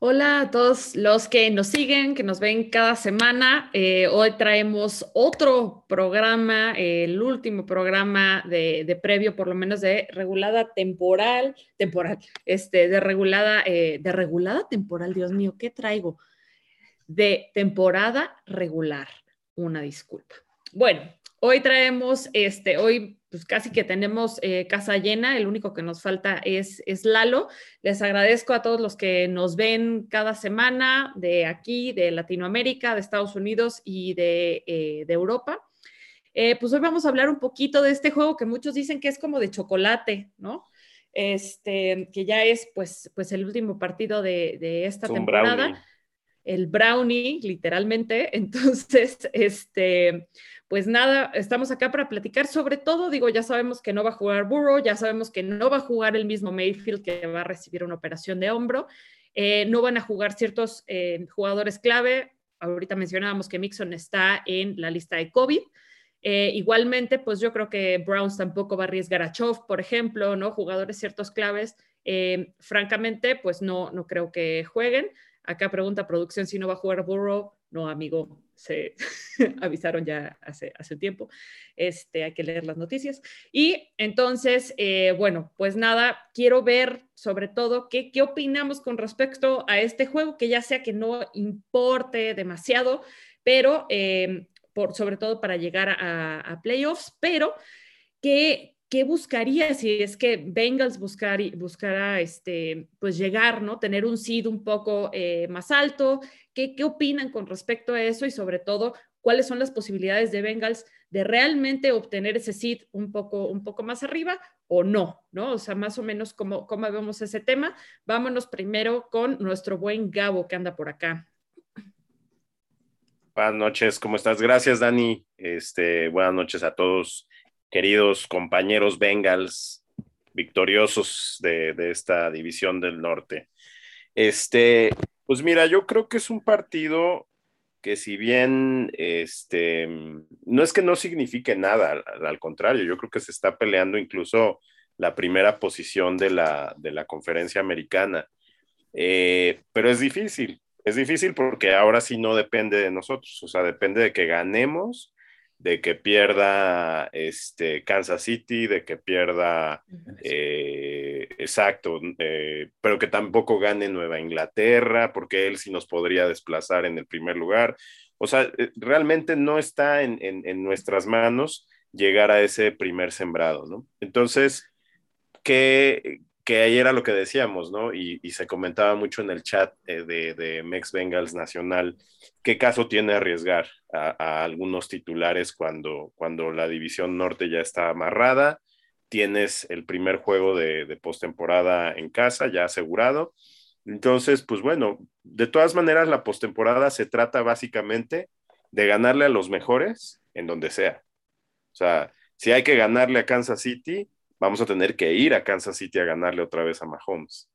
Hola a todos los que nos siguen, que nos ven cada semana. Eh, hoy traemos otro programa, el último programa de, previo, por lo menos de regulada temporal, temporal, este, de regulada, eh, de regulada temporal, Dios mío, ¿qué traigo? De temporada regular. Una disculpa. Bueno, hoy traemos, este, hoy pues casi que tenemos eh, casa llena, el único que nos falta es, es Lalo. Les agradezco a todos los que nos ven cada semana de aquí, de Latinoamérica, de Estados Unidos y de, eh, Europa. Eh, pues hoy vamos a hablar un poquito de este juego que muchos dicen que es como de chocolate, ¿no? Este, que ya es pues, pues el último partido de, de esta temporada. El brownie, literalmente. Entonces, este, pues nada, estamos acá para platicar sobre todo, digo, ya sabemos que no va a jugar Burrow, ya sabemos que no va a jugar el mismo Mayfield que va a recibir una operación de hombro, eh, no van a jugar ciertos eh, jugadores clave, ahorita mencionábamos que Mixon está en la lista de COVID, eh, igualmente, pues yo creo que Browns tampoco va a arriesgar a Chov, por ejemplo, ¿no? Jugadores ciertos claves, francamente, pues no, no creo que jueguen. Acá pregunta producción si no va a jugar Burrow. No, amigo, se avisaron ya hace, hace tiempo. Este, hay que leer las noticias. Y entonces, eh, bueno, pues nada, quiero ver sobre todo qué, qué opinamos con respecto a este juego, que ya sea que no importe demasiado, pero eh, por, sobre todo para llegar a, a playoffs, pero que ¿qué buscaría si es que Bengals buscar, buscara este, pues llegar, ¿no? Tener un seed un poco eh, más alto. ¿Qué, ¿Qué opinan con respecto a eso? Y sobre todo, ¿cuáles son las posibilidades de Bengals de realmente obtener ese seed un poco, un poco más arriba o no, ¿no? O sea, más o menos cómo, cómo vemos ese tema. Vámonos primero con nuestro buen Gabo que anda por acá. Buenas noches, ¿cómo estás? Gracias, Dani. Este, buenas noches a todos queridos compañeros Bengals victoriosos de, esta división del norte. Este, pues mira, yo creo que es un partido que si bien este, no es que no signifique nada, al, contrario, yo creo que se está peleando incluso la primera posición de la, de la conferencia americana. Eh, pero es difícil, es difícil porque ahora sí no depende de nosotros, o sea, depende de que ganemos de que pierda este, Kansas City, de que pierda, eh, exacto, eh, pero que tampoco gane Nueva Inglaterra, porque él sí nos podría desplazar en el primer lugar. O sea, eh, realmente no está en, nuestras manos llegar a ese primer sembrado, ¿no? Entonces, ¿qué, que ahí era lo que decíamos, ¿no? Y, se comentaba mucho en el chat eh, de, de, Mex Bengals Nacional, ¿qué caso tiene arriesgar a, algunos titulares cuando, cuando la división norte ya está amarrada? Tienes el primer juego de, de postemporada en casa ya asegurado. Entonces, pues bueno, de todas maneras, la postemporada se trata básicamente de ganarle a los mejores en donde sea. O sea, si hay que ganarle a Kansas City, vamos a tener que ir a Kansas City a ganarle otra vez a Mahomes.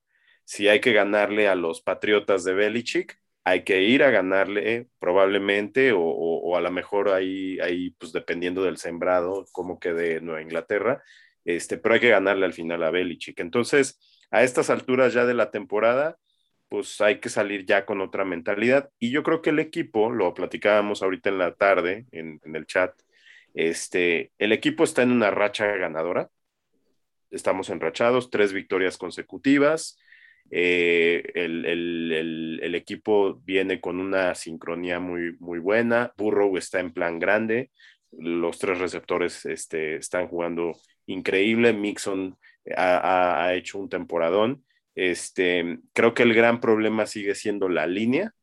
Si hay que ganarle a los Patriotas de Belichick, hay que ir a ganarle probablemente o, a lo mejor ahí, ahí, pues dependiendo del sembrado, como quede Nueva Inglaterra, este, pero hay que ganarle al final a Belichick. Entonces, a estas alturas ya de la temporada, pues hay que salir ya con otra mentalidad. Y yo creo que el equipo, lo platicábamos ahorita en la tarde en, en el chat, este, el equipo está en una racha ganadora estamos enrachados, tres victorias consecutivas. Eh, el, equipo viene con una sincronía muy, muy buena. Burrow está en plan grande. Los tres receptores este, están jugando increíble. Mixon ha, ha, hecho un temporadón. Este, creo que el gran problema sigue siendo la línea.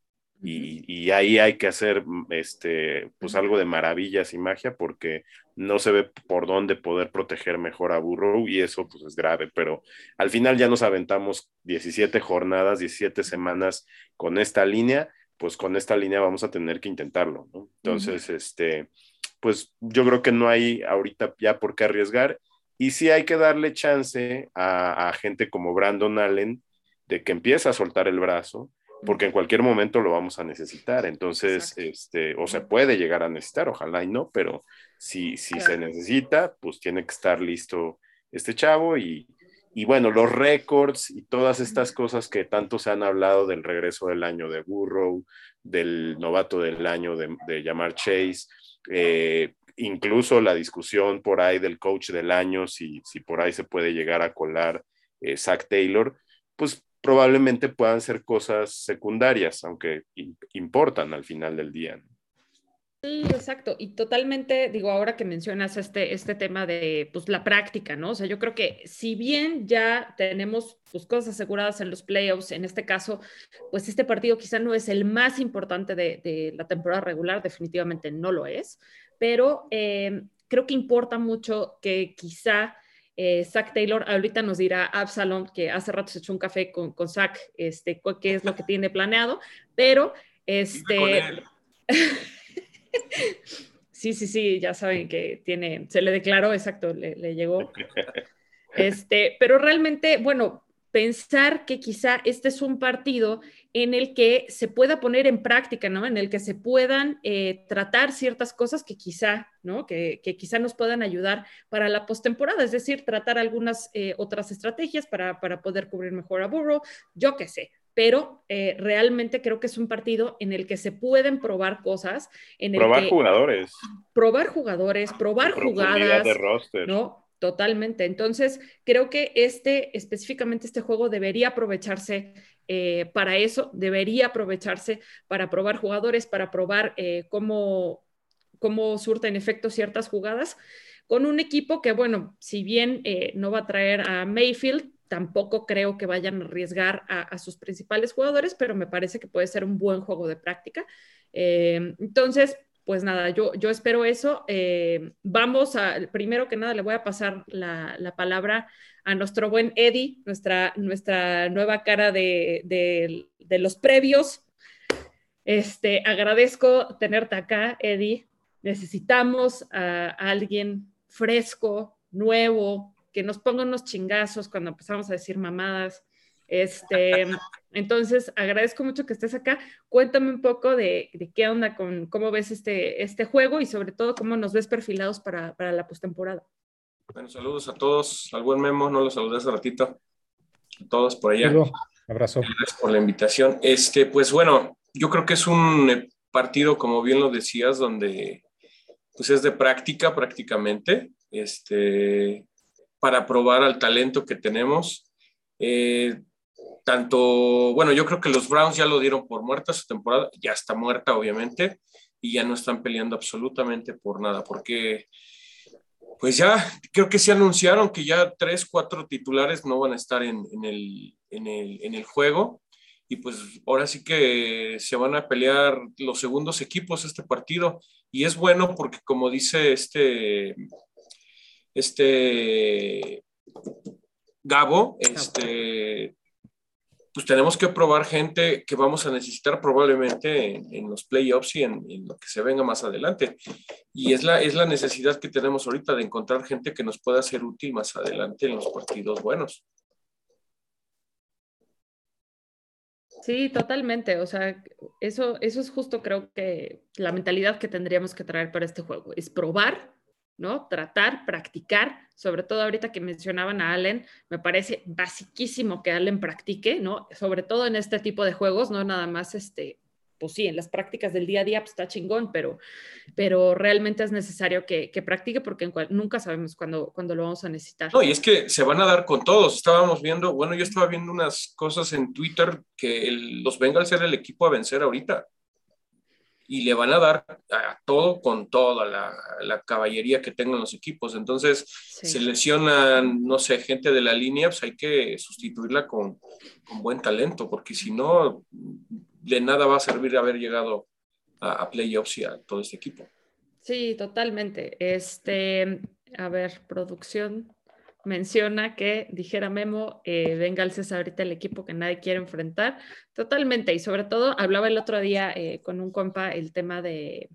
Y, ahí hay que hacer este, pues algo de maravillas y magia porque no se ve por dónde poder proteger mejor a Burrow y eso pues es grave, pero al final ya nos aventamos 17 jornadas, 17 semanas con esta línea, pues con esta línea vamos a tener que intentarlo, ¿no? Entonces, este, pues yo creo que no hay ahorita ya por qué arriesgar y sí hay que darle chance a, a gente como Brandon Allen de que empiece a soltar el brazo, porque en cualquier momento lo vamos a necesitar. Entonces, este, o se puede llegar a necesitar, ojalá y no, pero si, si se necesita, pues tiene que estar listo este chavo y, y bueno, los récords y todas estas cosas que tanto se han hablado del regreso del año de Burrow, del novato del año de, de Yamar Chase, eh, incluso la discusión por ahí del coach del año, si, si por ahí se puede llegar a colar eh, Zach Taylor, pues probablemente puedan ser cosas secundarias, aunque importan al final del día. Exacto. Y totalmente, digo, ahora que mencionas este, este tema de pues, la práctica, ¿no? O sea, yo creo que si bien ya tenemos pues, cosas aseguradas en los playoffs, en este caso, pues este partido quizá no es el más importante de, la temporada regular, definitivamente no lo es, pero eh, creo que importa mucho que quizá eh, Zach Taylor, ahorita nos dirá Absalom, que hace rato se echó un café con, con Zach, este, qué es lo que tiene planeado, pero este... Sí, sí, sí, ya saben que tiene, se le declaró, exacto, le, llegó. Este, pero realmente, bueno, pensar que quizá este es un partido en el que se pueda poner en práctica, ¿no? En el que se puedan eh, tratar ciertas cosas que quizá, ¿no? Que, quizá nos puedan ayudar para la postemporada, es decir, tratar algunas eh, otras estrategias para, para, poder cubrir mejor a Burrow, yo qué sé pero eh, realmente creo que es un partido en el que se pueden probar cosas. En probar jugadores. Probar jugadores, probar jugadas. De roster. ¿no? Totalmente. Entonces, creo que este, específicamente este juego debería aprovecharse eh, para eso, debería aprovecharse para probar jugadores, para probar eh, cómo, cómo surten efecto ciertas jugadas, con un equipo que, bueno, si bien no va a traer a Mayfield, tampoco creo que vayan a arriesgar a, sus principales jugadores, pero me parece que puede ser un buen juego de práctica. Eh, entonces, pues nada, yo, yo espero eso. Eh, vamos a, primero que nada, le voy a pasar la, palabra a nuestro buen Eddie, nuestra, nuestra nueva cara de, los previos. Este, agradezco tenerte acá, Eddie. Necesitamos a alguien fresco, nuevo, que nos ponga unos chingazos cuando empezamos a decir mamadas. Este, entonces, agradezco mucho que estés acá. Cuéntame un poco de, qué onda con cómo ves este, este juego y sobre todo cómo nos ves perfilados para, para la postemporada. Bueno, saludos a todos. Al buen Memo, no los saludé hace ratito. A todos por allá. Abrazo. Gracias por la invitación. Este, pues bueno, yo creo que es un eh, partido, como bien lo decías, donde pues es de práctica prácticamente. Este, para probar al talento que tenemos. Eh, tanto, bueno, yo creo que los Browns ya lo dieron por muerta su temporada, ya está muerta obviamente, y ya no están peleando absolutamente por nada, porque pues ya creo que se anunciaron que ya tres, cuatro titulares no van a estar en, el, en, el, en el juego, y pues ahora sí que se van a pelear los segundos equipos este partido, y es bueno porque como dice este este Gabo, este, pues tenemos que probar gente que vamos a necesitar probablemente en, los playoffs y en, lo que se venga más adelante. Y es la, es la necesidad que tenemos ahorita de encontrar gente que nos pueda ser útil más adelante en los partidos buenos. Sí, totalmente. O sea, eso, eso es justo creo que la mentalidad que tendríamos que traer para este juego, es probar ¿no? Tratar, practicar, sobre todo ahorita que mencionaban a Allen, me parece basiquísimo que Allen practique, ¿no? Sobre todo en este tipo de juegos, no nada más este, pues sí, en las prácticas del día a día pues está chingón, pero, pero realmente es necesario que, practique porque nunca sabemos cuándo, cuándo lo vamos a necesitar. No, y es que se van a dar con todos. Estábamos viendo, bueno, yo estaba viendo unas cosas en Twitter que los Bengals era el equipo a vencer ahorita y le van a dar a todo con toda la, caballería que tengan los equipos. Entonces, se lesionan, no sé, gente de la línea, pues hay que sustituirla con, buen talento, porque si no, de nada va a servir haber llegado a, a playoffs y a todo este equipo. Sí, totalmente. Este, a ver, producción menciona que, dijera Memo, eh, Bengals es ahorita el equipo que nadie quiere enfrentar. Totalmente, y sobre todo hablaba el otro día eh, con un compa el tema de,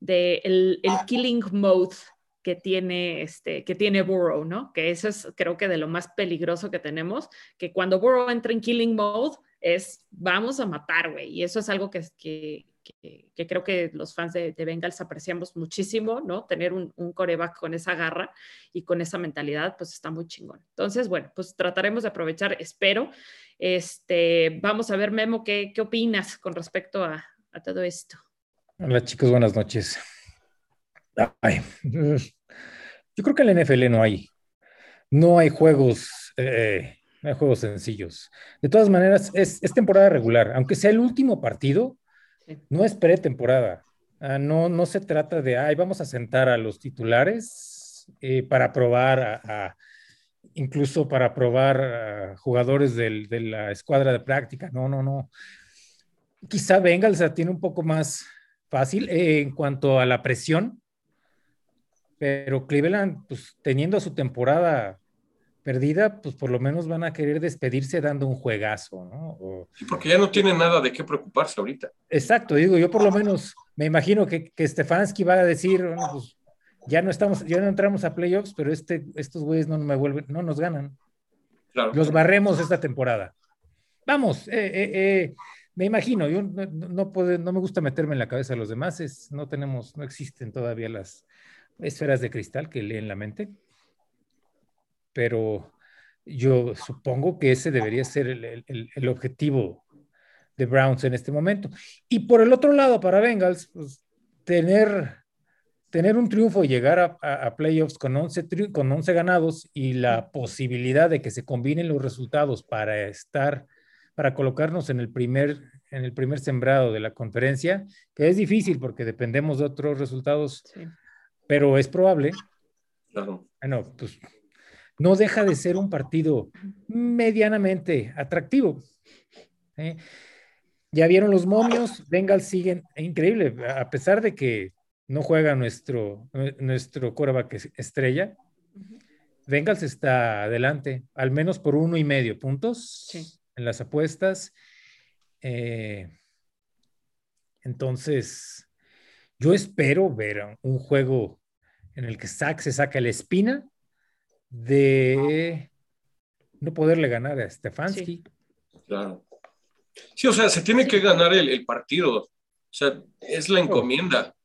el, killing mode que tiene, este, que tiene Burrow, ¿no? Que eso es creo que de lo más peligroso que tenemos, que cuando Burrow entra en killing mode es vamos a matar, güey, y eso es algo que, que, que, creo que los fans de, Bengals apreciamos muchísimo, ¿no? Tener un, un, coreback con esa garra y con esa mentalidad, pues está muy chingón. Entonces, bueno, pues trataremos de aprovechar, espero. Este, vamos a ver, Memo, ¿qué, qué opinas con respecto a, a todo esto? Hola chicos, buenas noches. yo creo que en la NFL no hay, no hay juegos, eh, no hay juegos sencillos. De todas maneras, es, es temporada regular, aunque sea el último partido, no es pretemporada. Ah, no, no se trata de, ay, vamos a sentar a los titulares eh, para probar a, incluso para probar a jugadores del, de la escuadra de práctica. No, no, no. Quizá Bengals tiene un poco más fácil eh, en cuanto a la presión, pero Cleveland, pues teniendo su temporada perdida, pues por lo menos van a querer despedirse dando un juegazo, ¿no? sí, porque ya no tienen nada de qué preocuparse ahorita. Exacto, digo, yo por lo menos me imagino que, que Stefanski va a decir, bueno, pues ya no estamos, ya no entramos a playoffs, pero este, estos güeyes no me vuelven, no nos ganan. Los barremos esta temporada. Vamos, eh, eh, eh, me imagino, yo no, no, no me gusta meterme en la cabeza de los demás, es, no tenemos, no existen todavía las esferas de cristal que leen la mente pero yo supongo que ese debería ser el, objetivo de Browns en este momento. Y por el otro lado, para Bengals, pues, tener, tener un triunfo y llegar a, playoffs con 11, con 11 ganados y la posibilidad de que se combinen los resultados para estar, para colocarnos en el primer, en el primer sembrado de la conferencia, que es difícil porque dependemos de otros resultados, pero es probable. Claro. Bueno, pues no deja de ser un partido medianamente atractivo. ¿eh? Ya vieron los momios, Bengals siguen, increíble, a pesar de que no juega nuestro, nuestro quarterback estrella, Bengals está adelante, al menos por uno y medio puntos en las apuestas. Eh, entonces, yo espero ver un juego en el que Sack se saca la espina de no poderle ganar a Stefanski. Sí. Claro. Sí, o sea, se tiene que ganar el, el partido. O sea, es la encomienda.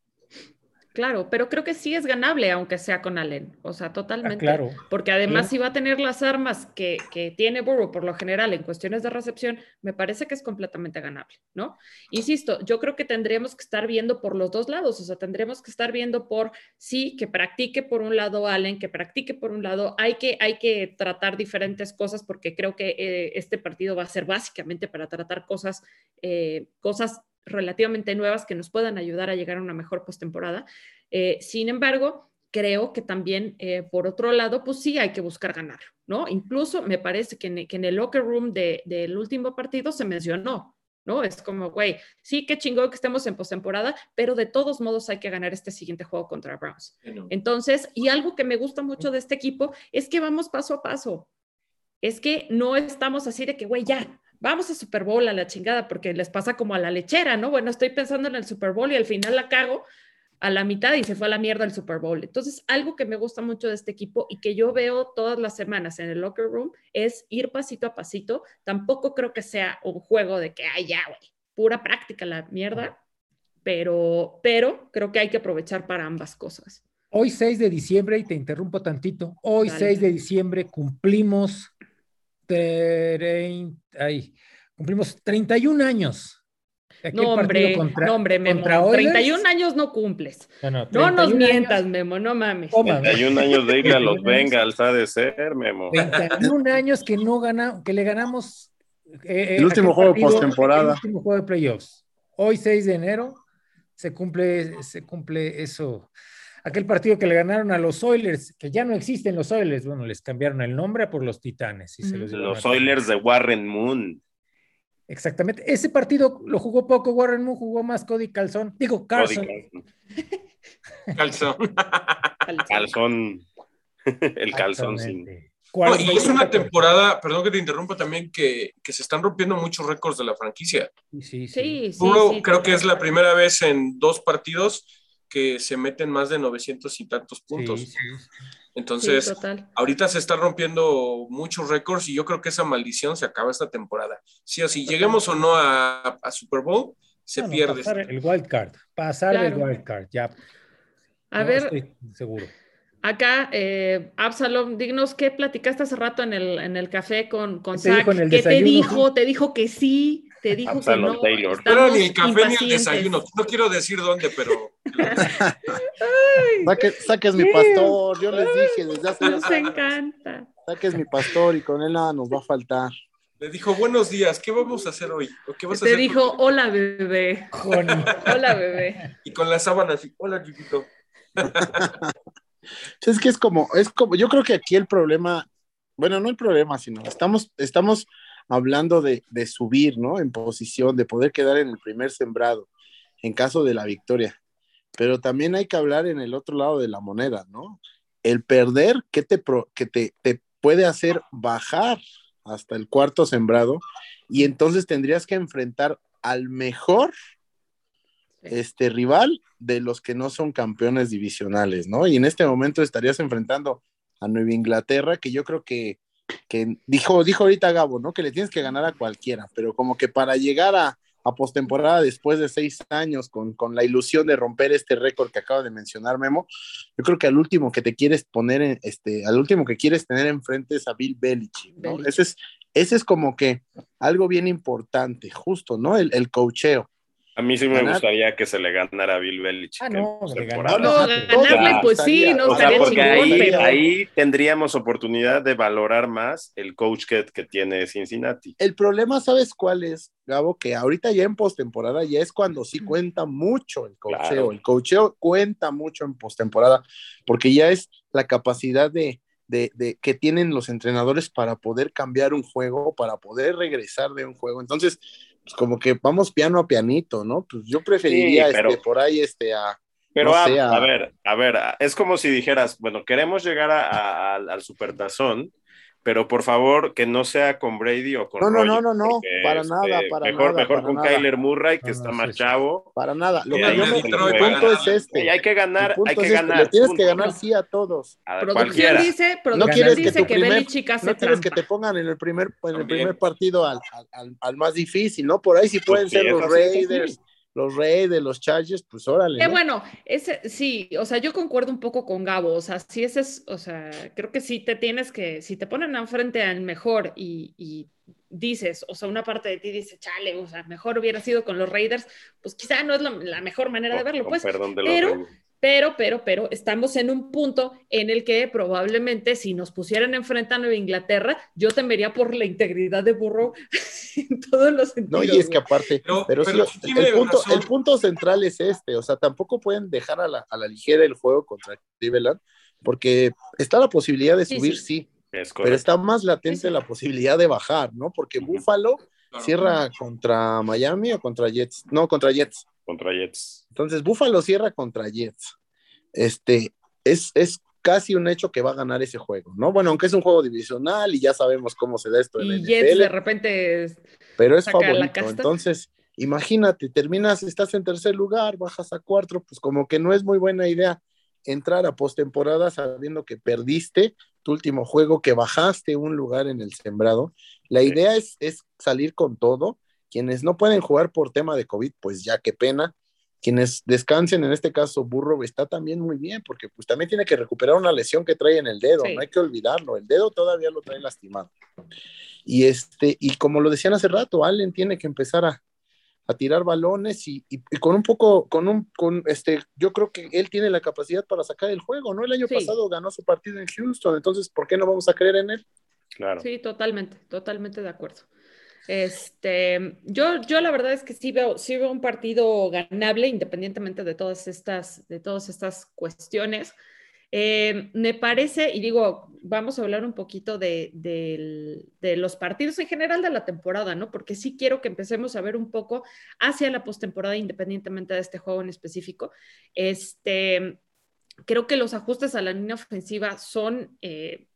Claro, pero creo que sí es ganable, aunque sea con Allen. O sea, totalmente. Ah, claro. Porque además, si va a tener las armas que, que, tiene Burrow por lo general en cuestiones de recepción, me parece que es completamente ganable, ¿no? Insisto, yo creo que tendríamos que estar viendo por los dos lados. O sea, tendríamos que estar viendo por sí, que practique por un lado Allen, que practique por un lado. Hay que, hay que tratar diferentes cosas porque creo que eh, este partido va a ser básicamente para tratar cosas, eh, cosas relativamente nuevas que nos puedan ayudar a llegar a una mejor postemporada. Eh, sin embargo, creo que también, eh, por otro lado, pues sí hay que buscar ganar, ¿no? Incluso me parece que en, el locker room del último partido se mencionó, ¿no? Es como, güey, sí, qué chingón que estemos en postemporada, pero de todos modos hay que ganar este siguiente juego contra Browns. Entonces, y algo que me gusta mucho de este equipo es que vamos paso a paso. Es que no estamos así de que, güey, ya, vamos a Super Bowl a la chingada, porque les pasa como a la lechera, ¿no? Bueno, estoy pensando en el Super Bowl y al final la cago a la mitad y se fue a la mierda el Super Bowl. Entonces, algo que me gusta mucho de este equipo y que yo veo todas las semanas en el locker room es ir pasito a pasito. Tampoco creo que sea un juego de que, ay, ya, güey, pura práctica la mierda, pero, pero creo que hay que aprovechar para ambas cosas. Hoy 6 de diciembre, y te interrumpo tantito, hoy 6 de diciembre cumplimos ay, cumplimos 31 años. No, hombre, no, hombre, Memo. 31 años no cumples. No, nos mientas, Memo, no mames. 31 años de ir a los Bengals ha de ser, Memo. 31 años que no gana, que le ganamos. Eh, eh, el último juego postemporada. El último juego de playoffs. Hoy, 6 de enero, se cumple, se cumple eso aquel partido que le ganaron a los Oilers, que ya no existen los Oilers, bueno, les cambiaron el nombre por los Titanes. Y se los, los Oilers de Warren Moon. Exactamente. Ese partido lo jugó poco Warren Moon, jugó más Cody Calzón. Digo, Carson. Calzón. calzón. el calzón sin. y es una temporada, perdón que te interrumpa también, que, que se están rompiendo muchos récords de la franquicia. Sí, sí. sí, creo que es la primera vez en dos partidos que se meten más de 900 y tantos puntos. Entonces, ahorita se están rompiendo muchos récords y yo creo que esa maldición se acaba esta temporada. Sí, así lleguemos o no a, Super Bowl, se pierde. Pasar el wild card, pasar el wild card, ya. A ver, estoy seguro. Acá, eh, Absalom, dignos, ¿qué platicaste hace rato en el, en el café con, con ¿Qué te dijo en el ¿Qué te dijo? ¿Te dijo que sí? ¿Te dijo Absalom que no? Taylor. Estamos ni el café ni el desayuno. No quiero decir dónde, pero Saque- saques mi pastor, yo les dije desde hace Nos años, encanta. saques mi pastor y con él nada nos va a faltar. le dijo buenos días, ¿qué vamos a hacer hoy? ¿O qué vas a Te hacer dijo, hola bebé. Hola bebé. Y con la sábana así, hola chiquito. Es que es como, es como, yo creo que aquí el problema, bueno, no el problema, sino estamos, estamos hablando de, de subir, ¿no? En posición, de poder quedar en el primer sembrado en caso de la victoria. Pero también hay que hablar en el otro lado de la moneda, ¿no? El perder, ¿qué te, pro- que te, te puede hacer bajar hasta el cuarto sembrado? Y entonces tendrías que enfrentar al mejor este rival de los que no son campeones divisionales, ¿no? Y en este momento estarías enfrentando a Nueva Inglaterra, que yo creo que, que dijo, dijo ahorita Gabo, ¿no? Que le tienes que ganar a cualquiera, pero como que para llegar a, a postemporada después de seis años con, con la ilusión de romper este récord que acaba de mencionar Memo, yo creo que al último que te quieres poner, en, este, al último que quieres tener enfrente es a Bill Belichick, ¿no? Belichick. Ese es, ese es como que algo bien importante, justo, ¿no? El, el coacheo. A mí sí me Ganar. gustaría que se le ganara a Bill Belichick. Ah, no, ganar. No, Ah, ganarle, pues sí, no O sea, estaría porque chingón, ahí, pero. ahí tendríamos oportunidad de valorar más el coach que, que tiene Cincinnati. El problema, ¿sabes cuál es, Gabo? Que ahorita ya en postemporada ya es cuando sí cuenta mucho el cocheo. Claro. El cocheo cuenta mucho en postemporada, porque ya es la capacidad de, de, de- que tienen los entrenadores para poder cambiar un juego, para poder regresar de un juego. Entonces, pues como que vamos piano a pianito, ¿no? Pues yo preferiría Sí, pero- este, por ahí este a. Pero No a, sé, a- a ver, a ver, es como si dijeras, bueno, queremos llegar a- al supertazón, pero por favor que no sea con Brady o con No, no, no, no, no, porque, este, para nada, para mejor, nada, Mejor para con nada. Kyler Murray, que No, está no, más sí, chavo. Para nada. Lo que yo me- Detroit, mi punto para es este. Y hay que ganar, hay que es este, ganar. Le tienes que punto. ganar sí a todos. A Producción dice, No producción quieres que dice tu que, primer, hace no quieres que te pongan en el primer, en el También. primer partido al, al- al- al más difícil, ¿no? Por ahí sí pueden Pues ser los. Raiders, los Raiders, los Chargers, pues órale. Eh, ¿no? bueno, ese sí, o sea, yo concuerdo un poco con Gabo, o sea, sí ese es, o sea, creo que sí te tienes que, si te ponen enfrente al mejor y, y dices, o sea, una parte de ti dice, chale, o sea, mejor hubiera sido con los Raiders, pues quizá no es la, la mejor manera de verlo, pues, perdón de los pero- Raiders. Pero, pero, pero estamos en un punto en el que probablemente si nos pusieran enfrente a Nueva Inglaterra, yo temería por la integridad de Burrow en todos los sentidos. No, y es que aparte, Pero- pero, pero sí, el, punto, razón. el punto central es este, o sea, tampoco pueden dejar a la, a la ligera el juego contra Cleveland, porque está la posibilidad de subir, sí. sí, Es pero está más latente Sí, sí. la posibilidad de bajar, ¿no? Porque. Buffalo Claro. cierra contra Miami o contra Jets, no, contra Jets. Contra Jets. Entonces, Buffalo cierra contra Jets. Este, es, es casi un hecho que va a ganar ese juego, ¿no? Bueno, aunque es un juego divisional y ya sabemos cómo se da esto en Y Jets NFL, de repente es- pero es favorito. Entonces, imagínate, terminas, estás en tercer lugar, bajas a cuatro, pues como que no es muy buena idea entrar a postemporada sabiendo que perdiste tu último juego, que bajaste un lugar en el sembrado. La Sí. idea es, es salir con todo. Quienes no pueden jugar por tema de COVID, pues ya qué pena. Quienes descansen, en este caso Burro, está también muy bien, porque pues también tiene que recuperar una lesión que trae en el dedo, Sí. no hay que olvidarlo, el dedo todavía lo trae lastimado. Y este, y como lo decían hace rato, Allen tiene que empezar a, a tirar balones y, y- y con un poco, con un, con este, yo creo que él tiene la capacidad para sacar el juego, ¿no? El año Sí. pasado ganó su partido en Houston, entonces, ¿por qué no vamos a creer en él? Claro. Sí, totalmente, totalmente de acuerdo. Este, yo, yo la verdad es que sí veo, sí veo un partido ganable, independientemente de todas estas, de estas cuestiones. Eh, me parece, y digo, vamos a hablar un poquito de, de los partidos en general de la temporada, ¿no? Porque sí quiero que empecemos a ver un poco hacia la postemporada, independientemente de este juego en específico. Este, creo que los ajustes a la línea ofensiva son, eh,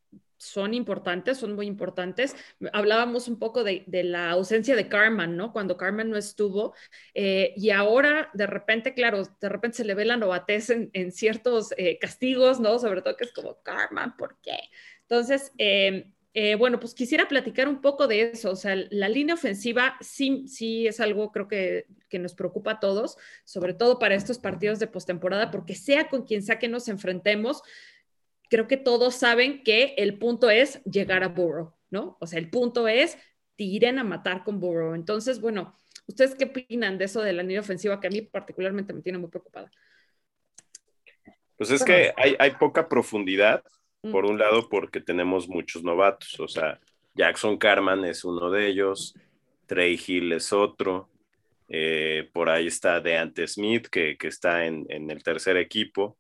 son importantes, son muy importantes. Hablábamos un poco de, de la ausencia de Carman, ¿no? Cuando Carman no estuvo. eh, y ahora, de repente, claro, de repente se le ve la novatez en, en ciertos eh, castigos, ¿no? Sobre todo que es como, Carman, ¿por qué? Entonces, eh, bueno, pues quisiera platicar un poco de eso. O sea, la línea ofensiva sí, sí es algo, creo que que nos preocupa a todos, sobre todo para estos partidos de postemporada, porque sea con quien sea que nos enfrentemos, creo que todos saben que el punto es llegar a Burrow, ¿no? O sea, el punto es tiren a matar con Burrow. Entonces, bueno, ¿ustedes qué opinan de eso de la línea ofensiva que a mí particularmente me tiene muy preocupada? Pues es que hay, hay poca profundidad, mm. por un lado, porque tenemos muchos novatos, o sea, Jackson Carman es uno de ellos, Trey Hill es otro, eh, por ahí está Deante Smith, que, que está en, en, el tercer equipo.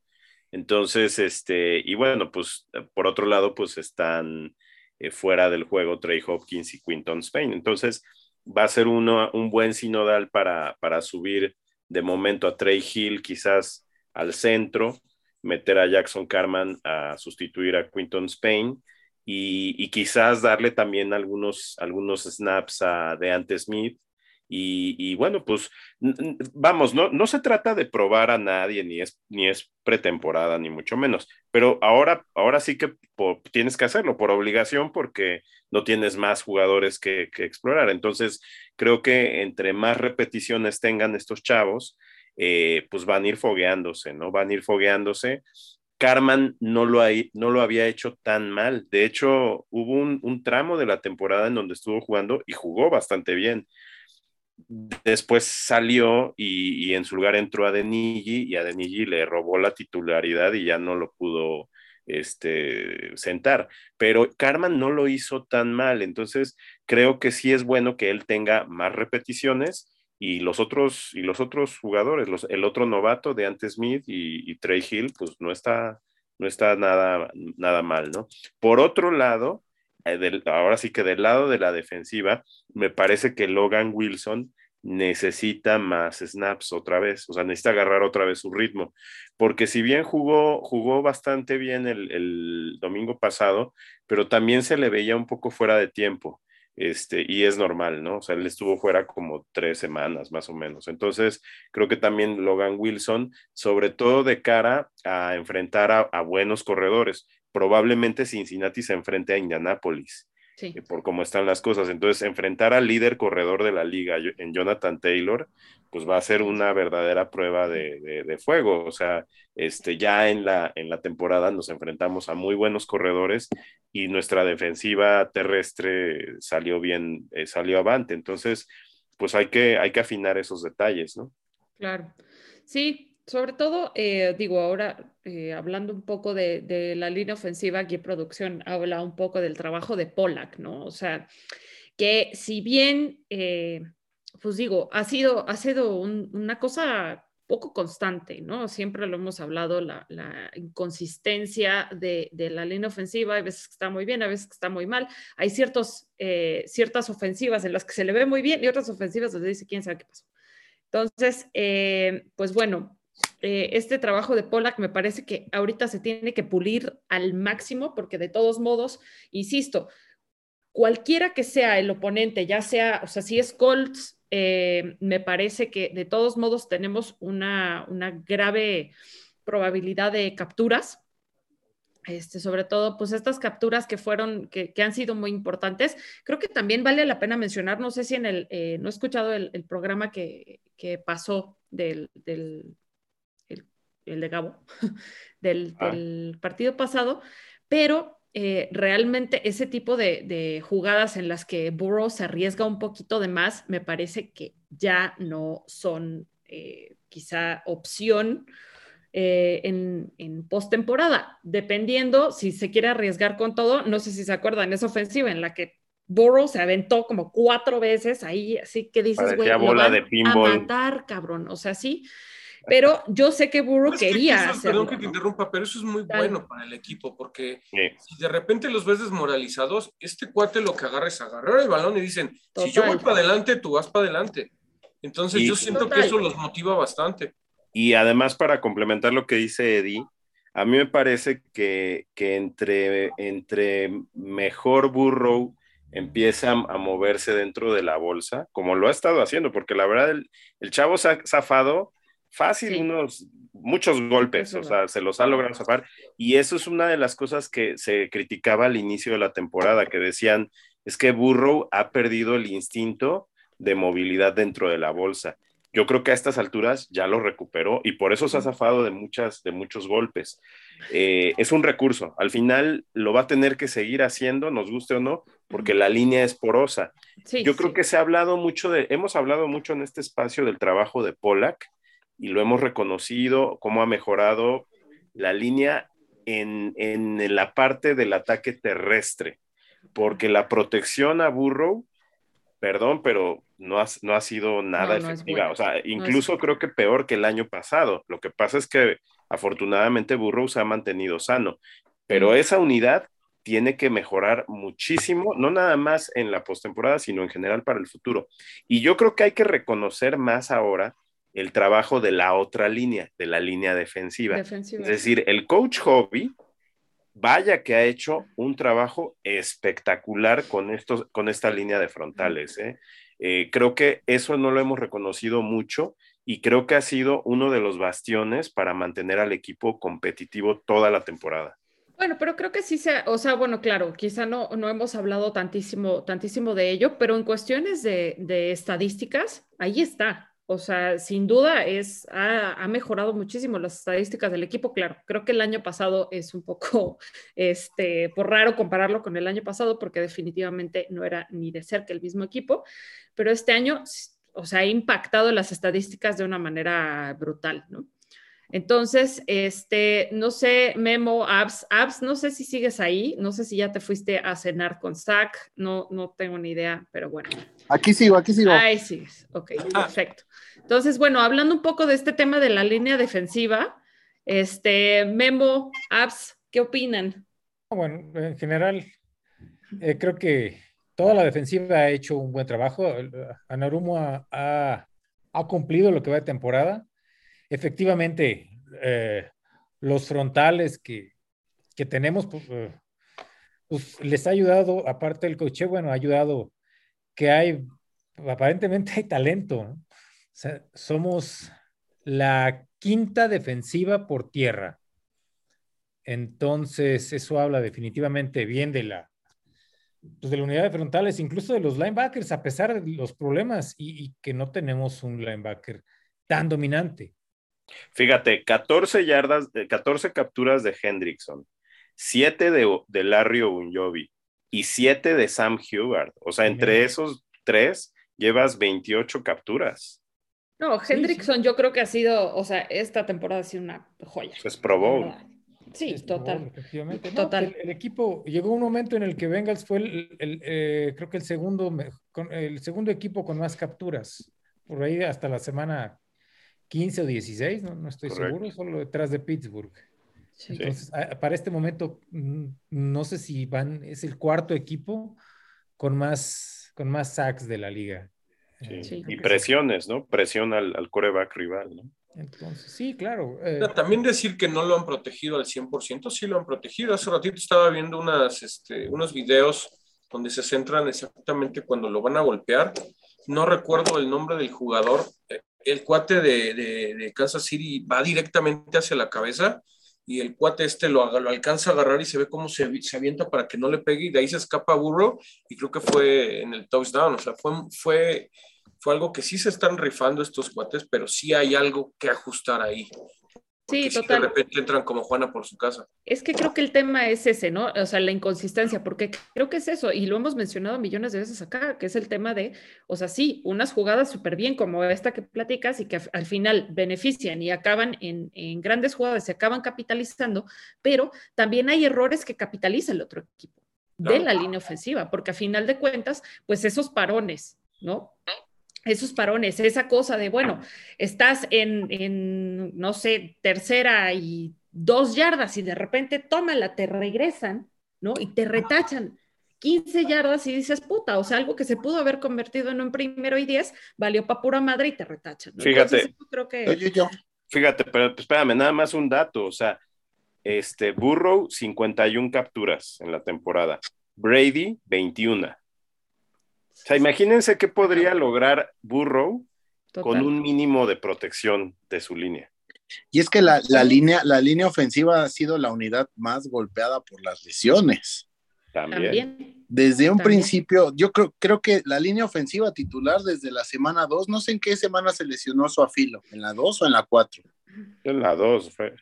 Entonces, este, y bueno, pues por otro lado, pues están eh, fuera del juego Trey Hopkins y Quinton Spain. Entonces, va a ser uno, un buen sinodal para, para subir de momento a Trey Hill, quizás al centro, meter a Jackson Carman a sustituir a Quinton Spain y, quizás darle también algunos, algunos snaps a Deante Smith. Y, bueno, pues vamos, no, no se trata de probar a nadie, ni es, ni es pretemporada, ni mucho menos, pero ahora, ahora sí que tienes que hacerlo por obligación porque no tienes más jugadores que, explorar. Entonces, creo que entre más repeticiones tengan estos chavos, eh, pues van a ir fogueándose, ¿no? Van a ir fogueándose Carman no lo, no lo había hecho tan mal. De hecho, hubo un, tramo de la temporada en donde estuvo jugando y jugó bastante bien. Después salió y, en su lugar entró a Denigi y a Denigi le robó la titularidad y ya no lo pudo este, sentar. Pero Carman no lo hizo tan mal. Entonces, creo que sí es bueno que él tenga más repeticiones y los otros, y los otros jugadores, los, el otro novato de Ante Smith y, Trey Hill, pues no está, no está nada, nada mal, ¿no? Por otro lado, eh, ahora sí que del lado de la defensiva, me parece que Logan Wilson necesita más snaps otra vez, o sea, necesita agarrar otra vez su ritmo, porque si bien jugó, jugó bastante bien el, domingo pasado, pero también se le veía un poco fuera de tiempo. Este, y es normal, ¿no? O sea, él estuvo fuera como tres semanas más o menos. Entonces, creo que también Logan Wilson, sobre todo de cara a enfrentar a, buenos corredores, probablemente Cincinnati se enfrente a Indianapolis. Eh, por cómo están las cosas. Entonces, enfrentar al líder corredor de la liga en Jonathan Taylor, pues va a ser una verdadera prueba de, fuego. O sea, este, ya en la, en la temporada nos enfrentamos a muy buenos corredores y nuestra defensiva terrestre salió bien, eh, salió avante. Entonces, pues hay que, hay que afinar esos detalles, ¿no? Claro. Sí, sobre todo, eh, digo, ahora eh, hablando un poco de, la línea ofensiva, aquí producción habla un poco del trabajo de Pollack, ¿no? O sea, que si bien, eh, pues digo, ha sido, ha sido una cosa poco constante, ¿no? Siempre lo hemos hablado, la, inconsistencia de, la línea ofensiva, hay veces está muy bien, a veces está muy mal. Hay ciertos, ciertas ofensivas en las que se le ve muy bien y otras ofensivas donde dice quién sabe qué pasó. Entonces, pues bueno, eh, este trabajo de Pollack me parece que ahorita se tiene que pulir al máximo porque de todos modos, insisto, cualquiera que sea el oponente, ya sea, o sea, si es Colts, eh, me parece que de todos modos tenemos una, grave probabilidad de capturas. Este, sobre todo, pues estas capturas que fueron, que, han sido muy importantes. Creo que también vale la pena mencionar, no sé si en el, eh, no he escuchado el, programa que, pasó del, el de Gabo, ah. del, partido pasado, pero eh, realmente ese tipo de, jugadas en las que Burrow se arriesga un poquito de más, me parece que ya no son eh, quizá opción eh, en, en postemporada, dependiendo si se quiere arriesgar con todo. No sé si se acuerdan, esa ofensiva en la que Burrow se aventó como cuatro veces ahí, así que dices, güey, de a matar, cabrón. O sea, sí. Pero yo sé que Burrow quería Perdón que te interrumpa, pero eso es muy bueno para el equipo, porque si de repente los ves desmoralizados, este cuate lo que agarra es agarrar el balón y dicen, si yo voy para adelante, tú vas para adelante. Entonces yo siento que eso los motiva bastante. Y además, para complementar lo que dice Eddie, a mí me parece que, que entre, entre mejor Burrow empieza a moverse dentro de la bolsa, como lo ha estado haciendo, porque la verdad el, el chavo se ha zafado fácil unos, muchos golpes, o sea, se los ha logrado zafar. Y eso es una de las cosas que se criticaba al inicio de la temporada, que decían, es que Burrow ha perdido el instinto de movilidad dentro de la bolsa. yo creo que a estas alturas ya lo recuperó y por eso se ha zafado de, muchas, de muchos golpes. Eh, es un recurso, al final lo va a tener que seguir haciendo, nos guste o no, porque la línea es porosa. yo creo que se ha hablado mucho de, hemos hablado mucho en este espacio del trabajo de Pollack y lo hemos reconocido, cómo ha mejorado la línea en, en la parte del ataque terrestre, porque la protección a Burrow perdón, pero no ha, no ha sido nada efectiva. o sea, incluso creo que peor que el año pasado. Lo que pasa es que afortunadamente Burrow se ha mantenido sano, pero esa unidad tiene que mejorar muchísimo, no nada más en la postemporada, sino en general para el futuro. Y yo creo que hay que reconocer más ahora el trabajo de la otra línea, de la línea defensiva. defensiva. Es decir, el coach Hobby vaya que ha hecho un trabajo espectacular con, estos, con esta línea de frontales. ¿eh? Eh, creo que eso no lo hemos reconocido mucho y creo que ha sido uno de los bastiones para mantener al equipo competitivo toda la temporada. Bueno, pero creo que sí se, o sea, bueno, claro, quizá no, no hemos hablado tantísimo, tantísimo de ello, pero en cuestiones de, de estadísticas, ahí está. O sea, sin duda es, ha, mejorado muchísimo las estadísticas del equipo. Claro, creo que el año pasado es un poco, este, por raro compararlo con el año pasado porque definitivamente no era ni de cerca el mismo equipo, pero este año, o sea, ha impactado las estadísticas de una manera brutal, ¿no? Entonces, este, no sé, Memo, Abs, Abs, no sé si sigues ahí, no sé si ya te fuiste a cenar con Zach, no, no tengo ni idea, pero bueno. Aquí sigo, aquí sigo. Ahí sigues, ok, perfecto. Entonces, bueno, hablando un poco de este tema de la línea defensiva, este, Memo, Abs, ¿qué opinan? Bueno, en general, eh, creo que toda la defensiva ha hecho un buen trabajo. Anarumo ha, ha cumplido lo que va de temporada efectivamente, eh, los frontales que, tenemos, pues, eh, pues, les ha ayudado, aparte del coche, bueno, ha ayudado que hay, aparentemente hay talento. somos la quinta defensiva por tierra. Entonces, eso habla definitivamente bien de la, pues, de la unidad de frontales, incluso de los linebackers, a pesar de los problemas y que no tenemos un linebacker tan dominante. Fíjate, 14 yardas, 14 capturas de Hendrickson, 7 de, de Larry Ogunjobi y 7 de Sam Hugard. O sea, entre esos tres llevas 28 capturas. No, Hendrickson yo creo que ha sido, o sea, esta temporada ha sido una joya. Es probó. Sí, total. total. el, equipo llegó un momento en el que Bengals fue el, eh, creo que el segundo, el segundo equipo con más capturas. Por ahí hasta la semana 15 o 16, no, no estoy seguro, solo detrás de Pittsburgh. Entonces, para este momento, mm, no sé si van, es el cuarto equipo con más, con más sacks de la liga. Eh, y presiones, ¿no? Presión al, al coreback rival, ¿no? Entonces, sí, claro. Eh, también decir que no lo han protegido al 100%, sí lo han protegido. Hace ratito estaba viendo unas, este, unos videos donde se centran exactamente cuando lo van a golpear. No recuerdo el nombre del jugador, eh, el cuate de, de, Kansas City va directamente hacia la cabeza y el cuate este lo, lo alcanza a agarrar y se ve cómo se, se, avienta para que no le pegue y de ahí se escapa Burrow y creo que fue en el touchdown, o sea, fue, fue, fue algo que sí se están rifando estos cuates, pero sí hay algo que ajustar ahí. Sí, total. de repente entran como Juana por su casa. Es que creo que el tema es ese, ¿no? O sea, la inconsistencia, porque creo que es eso, y lo hemos mencionado millones de veces acá, que es el tema de, o sea, sí, unas jugadas súper bien como esta que platicas y que al final benefician y acaban en, grandes jugadas, se acaban capitalizando, pero también hay errores que capitaliza el otro equipo de la línea ofensiva, porque a final de cuentas, pues esos parones, ¿no? Esos parones, esa cosa de, bueno, estás en, no sé, tercera y dos yardas y de repente tómala, te regresan, ¿no? Y te retachan 15 yardas y dices, puta, o sea, algo que se pudo haber convertido en un primero y diez, valió para pura madre y te retachan. Fíjate, creo que... fíjate, pero espérame, nada más un dato, o sea, este, Burrow, 51 capturas en la temporada, Brady, 21. O sea, imagínense qué podría lograr Burrow con un mínimo de protección de su línea. Y es que la, línea, la línea ofensiva ha sido la unidad más golpeada por las lesiones. También. Desde un También. principio, yo creo, creo que la línea ofensiva titular desde la semana 2, no sé en qué semana se lesionó su afilo, en la 2 o en la 4. En la 2, fue.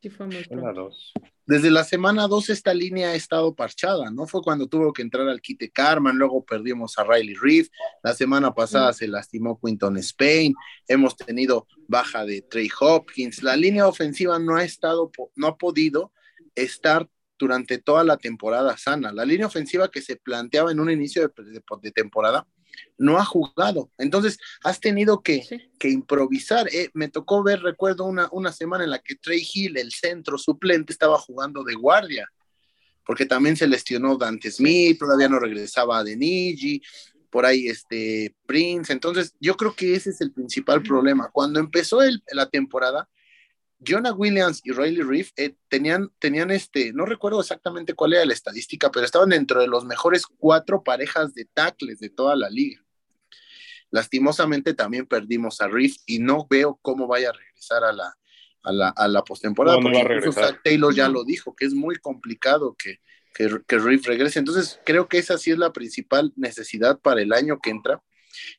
Sí, fue muy En la pronto. 2. Desde la semana 2 esta línea ha estado parchada, ¿no? Fue cuando tuvo que entrar al quite Carman, luego perdimos a Riley Reef, la semana pasada se lastimó Quinton Spain, hemos tenido baja de Trey Hopkins, la línea ofensiva no ha estado, no ha podido estar durante toda la temporada sana. La línea ofensiva que se planteaba en un inicio de, de- de temporada no ha jugado. Entonces, has tenido que, Sí. que improvisar. Eh, me tocó ver, recuerdo, una, una semana en la que Trey Hill, el centro suplente, estaba jugando de guardia, porque también se lesionó Dante Smith, todavía no regresaba a Denigi, por ahí este Prince. Entonces, yo creo que ese es el principal problema. Cuando empezó el- la temporada, Jonah Williams y Riley Reef eh, tenían, tenían este, no recuerdo exactamente cuál era la estadística, pero estaban dentro de los mejores cuatro parejas de tackles de toda la liga. Lastimosamente también perdimos a Reef y no veo cómo vaya a regresar a la, a la, a la postemporada, No, no porque incluso. Zach Taylor ya lo dijo, que es muy complicado que, que, que Reef regrese. Entonces, creo que esa sí es la principal necesidad para el año que entra.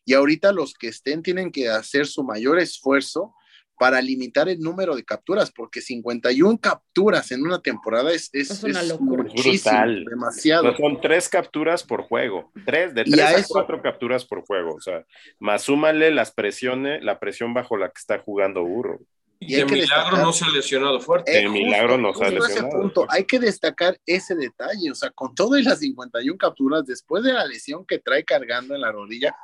Y ahorita los que estén tienen que hacer su mayor esfuerzo para limitar el número de capturas, porque 51 capturas en una temporada es, es, Es una locura. Brutal. demasiado. No, son tres capturas por juego. Tres, de Y tres a a, eso- cuatro capturas por juego. O sea, más súmale las presiones, la presión bajo la que está jugando Burro. Y Y de que milagro destacar- no se ha lesionado fuerte. de milagro no se ha ese lesionado. punto, hay que destacar ese detalle, o sea, con todo y las 51 capturas, después de la lesión que trae cargando en la rodilla,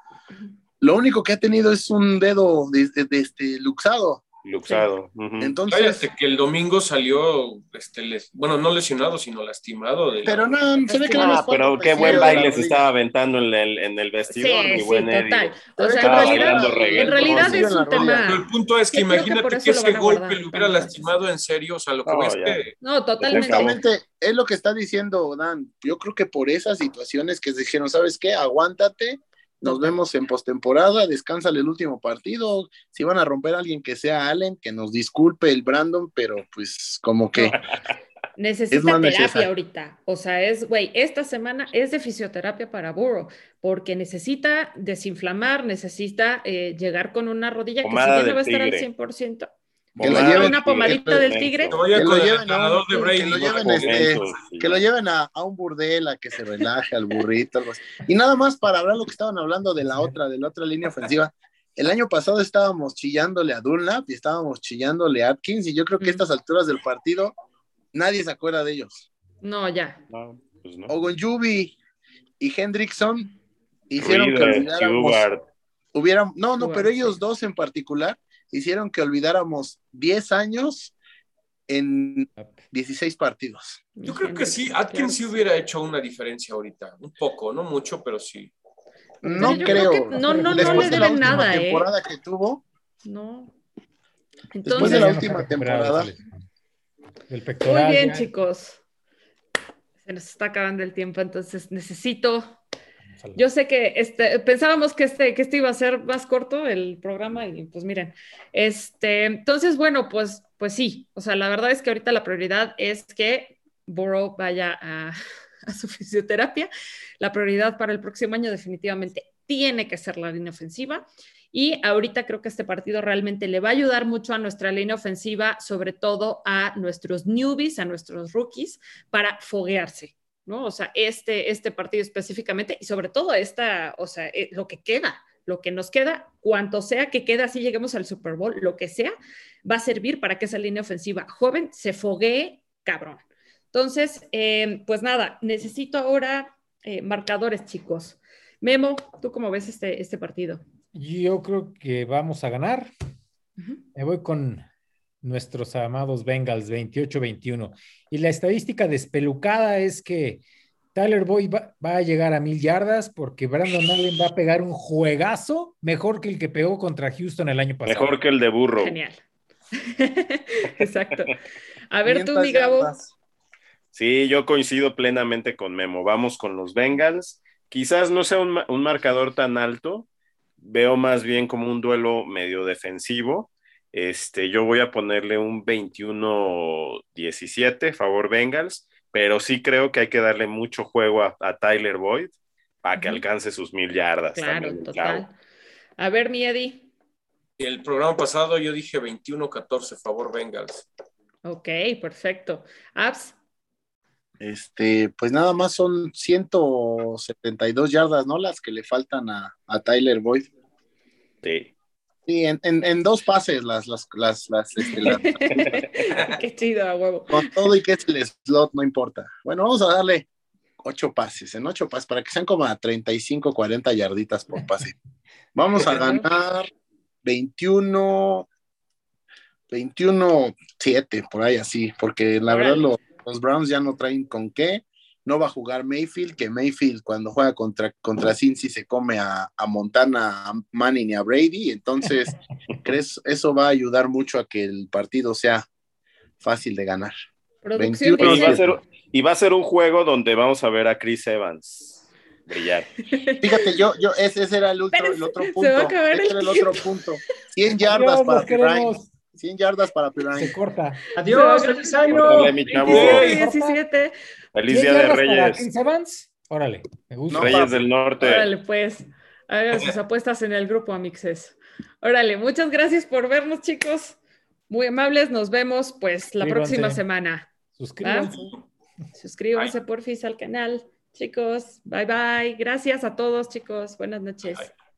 lo único que ha tenido es un dedo desde de, este luxado. Luxado. Ujú. Entonces, Cállate que el domingo salió, este, les- bueno, no lesionado, sino lastimado. de la- pero no, se ve que no Ah, pero qué buen baile la se estaba aventando en el, en el Sí, vestidor, mi sí, buen Eddie. total. O sea, que en realidad, en realidad Sí, es la un Pero tema. el punto es que que imagínate que, lo ese golpe guardar lo hubiera lastimado en serio. O sea, lo que No, ves ya. que No, totalmente. Es lo que está diciendo Dan. Yo creo que por esas situaciones que dijeron, ¿sabes qué? Aguántate, nos vemos en postemporada, descansa el último partido. Si van a romper a alguien que sea Allen, que nos disculpe el Brandon, pero pues como que Necesita terapia necesario. ahorita. O sea, es, güey, esta semana es de fisioterapia para Burrow, porque necesita desinflamar, necesita eh, llegar con una rodilla que si bien no va a estar al tigre. 100%. Que Pomada lleven- una pomadita del tigre. que lo lleven a que lo este- que lo lleven a, a un burdel a que se relaje al burrito, algo así. Y nada más para hablar lo que estaban hablando de la otra, de la otra línea ofensiva. El año pasado estábamos chillándole a Dunlap y estábamos chillándole a Atkins, y yo creo que a estas alturas del partido nadie se acuerda de ellos. No, ya. No, pues no. Ogonjubi y Hendrickson hicieron que hubieran, no, no, pero ellos dos en particular hicieron que olvidáramos 10 años en 16 partidos. Yo creo que sí, Atkins sí hubiera hecho una diferencia ahorita. Un poco, no mucho, pero sí. No yo creo. creo que no, no, no Después le de la deben última nada, ¿eh? temporada que tuvo, No. Después Entonces, de la no última temporada. Del pectoral. muy bien, ya. chicos. Se nos está acabando el tiempo, entonces necesito Yo sé que este, pensábamos que este, que este iba a ser más corto el programa y pues miren, este, entonces bueno, pues, pues sí, o sea, la verdad es que ahorita la prioridad es que Burrow vaya a, a su fisioterapia. La prioridad para el próximo año definitivamente tiene que ser la línea ofensiva. Y ahorita creo que este partido realmente le va a ayudar mucho a nuestra línea ofensiva, sobre todo a nuestros newbies, a nuestros rookies, para foguearse, ¿no? O sea, este, este partido específicamente y sobre todo esta, o sea, eh, lo que queda, lo que nos queda, cuanto sea que queda, si lleguemos al Super Bowl, lo que sea, va a servir para que esa línea ofensiva joven se foguee, cabrón. Entonces, eh, pues nada, necesito ahora eh, marcadores, chicos. Memo, ¿tú cómo ves este, este partido? Yo creo que vamos a ganar. Me voy con nuestros amados Bengals 28-21. Y la estadística despelucada es que Tyler Boyd va, va a llegar a mil yardas porque Brandon Allen va a pegar un juegazo mejor que el que pegó contra Houston el año pasado. Mejor que el de burro. Genial. Exacto. A ver tú, 500 mi Gabo. Sí, yo coincido plenamente con Memo. Vamos con los Bengals. Quizás no sea un, un marcador tan alto. Veo más bien como un duelo medio defensivo. Este, yo voy a ponerle un 21-17, favor Bengals. pero sí creo que hay que darle mucho juego a, a Tyler Boyd para que alcance sus mil yardas. Claro, también, total. A ver, mi Eddie. El programa pasado yo dije 21-14, favor Bengals. Ok, perfecto. Abs. Este, pues nada más son 172 yardas, ¿no? Las que le faltan a, a Tyler Boyd. Sí. Sí, en, en, en, dos pases las, las, las, las, este, Qué chido, a huevo. con todo y que es el slot, no importa. Bueno, vamos a darle ocho pases, en ocho pases, para que sean como a 35, 40 yarditas por pase. Vamos a ganar 21, 21, 7, por ahí así, porque la verdad lo, los Browns ya no traen con qué. No va a jugar Mayfield, que Mayfield cuando juega contra, contra Cincy se come a, a Montana, a Manning y a Brady. Entonces, ¿crees? Eso va a ayudar mucho a que el partido sea fácil de ganar. Producción 21, Y va, a ser, y va a ser un juego donde vamos a ver a Chris Evans brillar. Fíjate, yo, yo, ese, ese era el otro, el otro se punto. va a acabar ese el era el otro punto. 100 yardas para queremos. 100 yardas para Se Pirine. corta. Adiós, feliz año. Órale, mi chavo. 27, 17. Feliz 100 Día de Reyes. Chris Evans. Órale, me gusta. No, Reyes papi. del Norte. Órale, pues. Hagan sus apuestas en el grupo, Amixes. Órale, muchas gracias por vernos, chicos. Muy amables. Nos vemos, pues, la Suscríbanse. próxima semana. Suscríbanse. Suscríbanse, porfis, al canal. Chicos, bye bye. Gracias a todos, chicos. Buenas noches. Bye.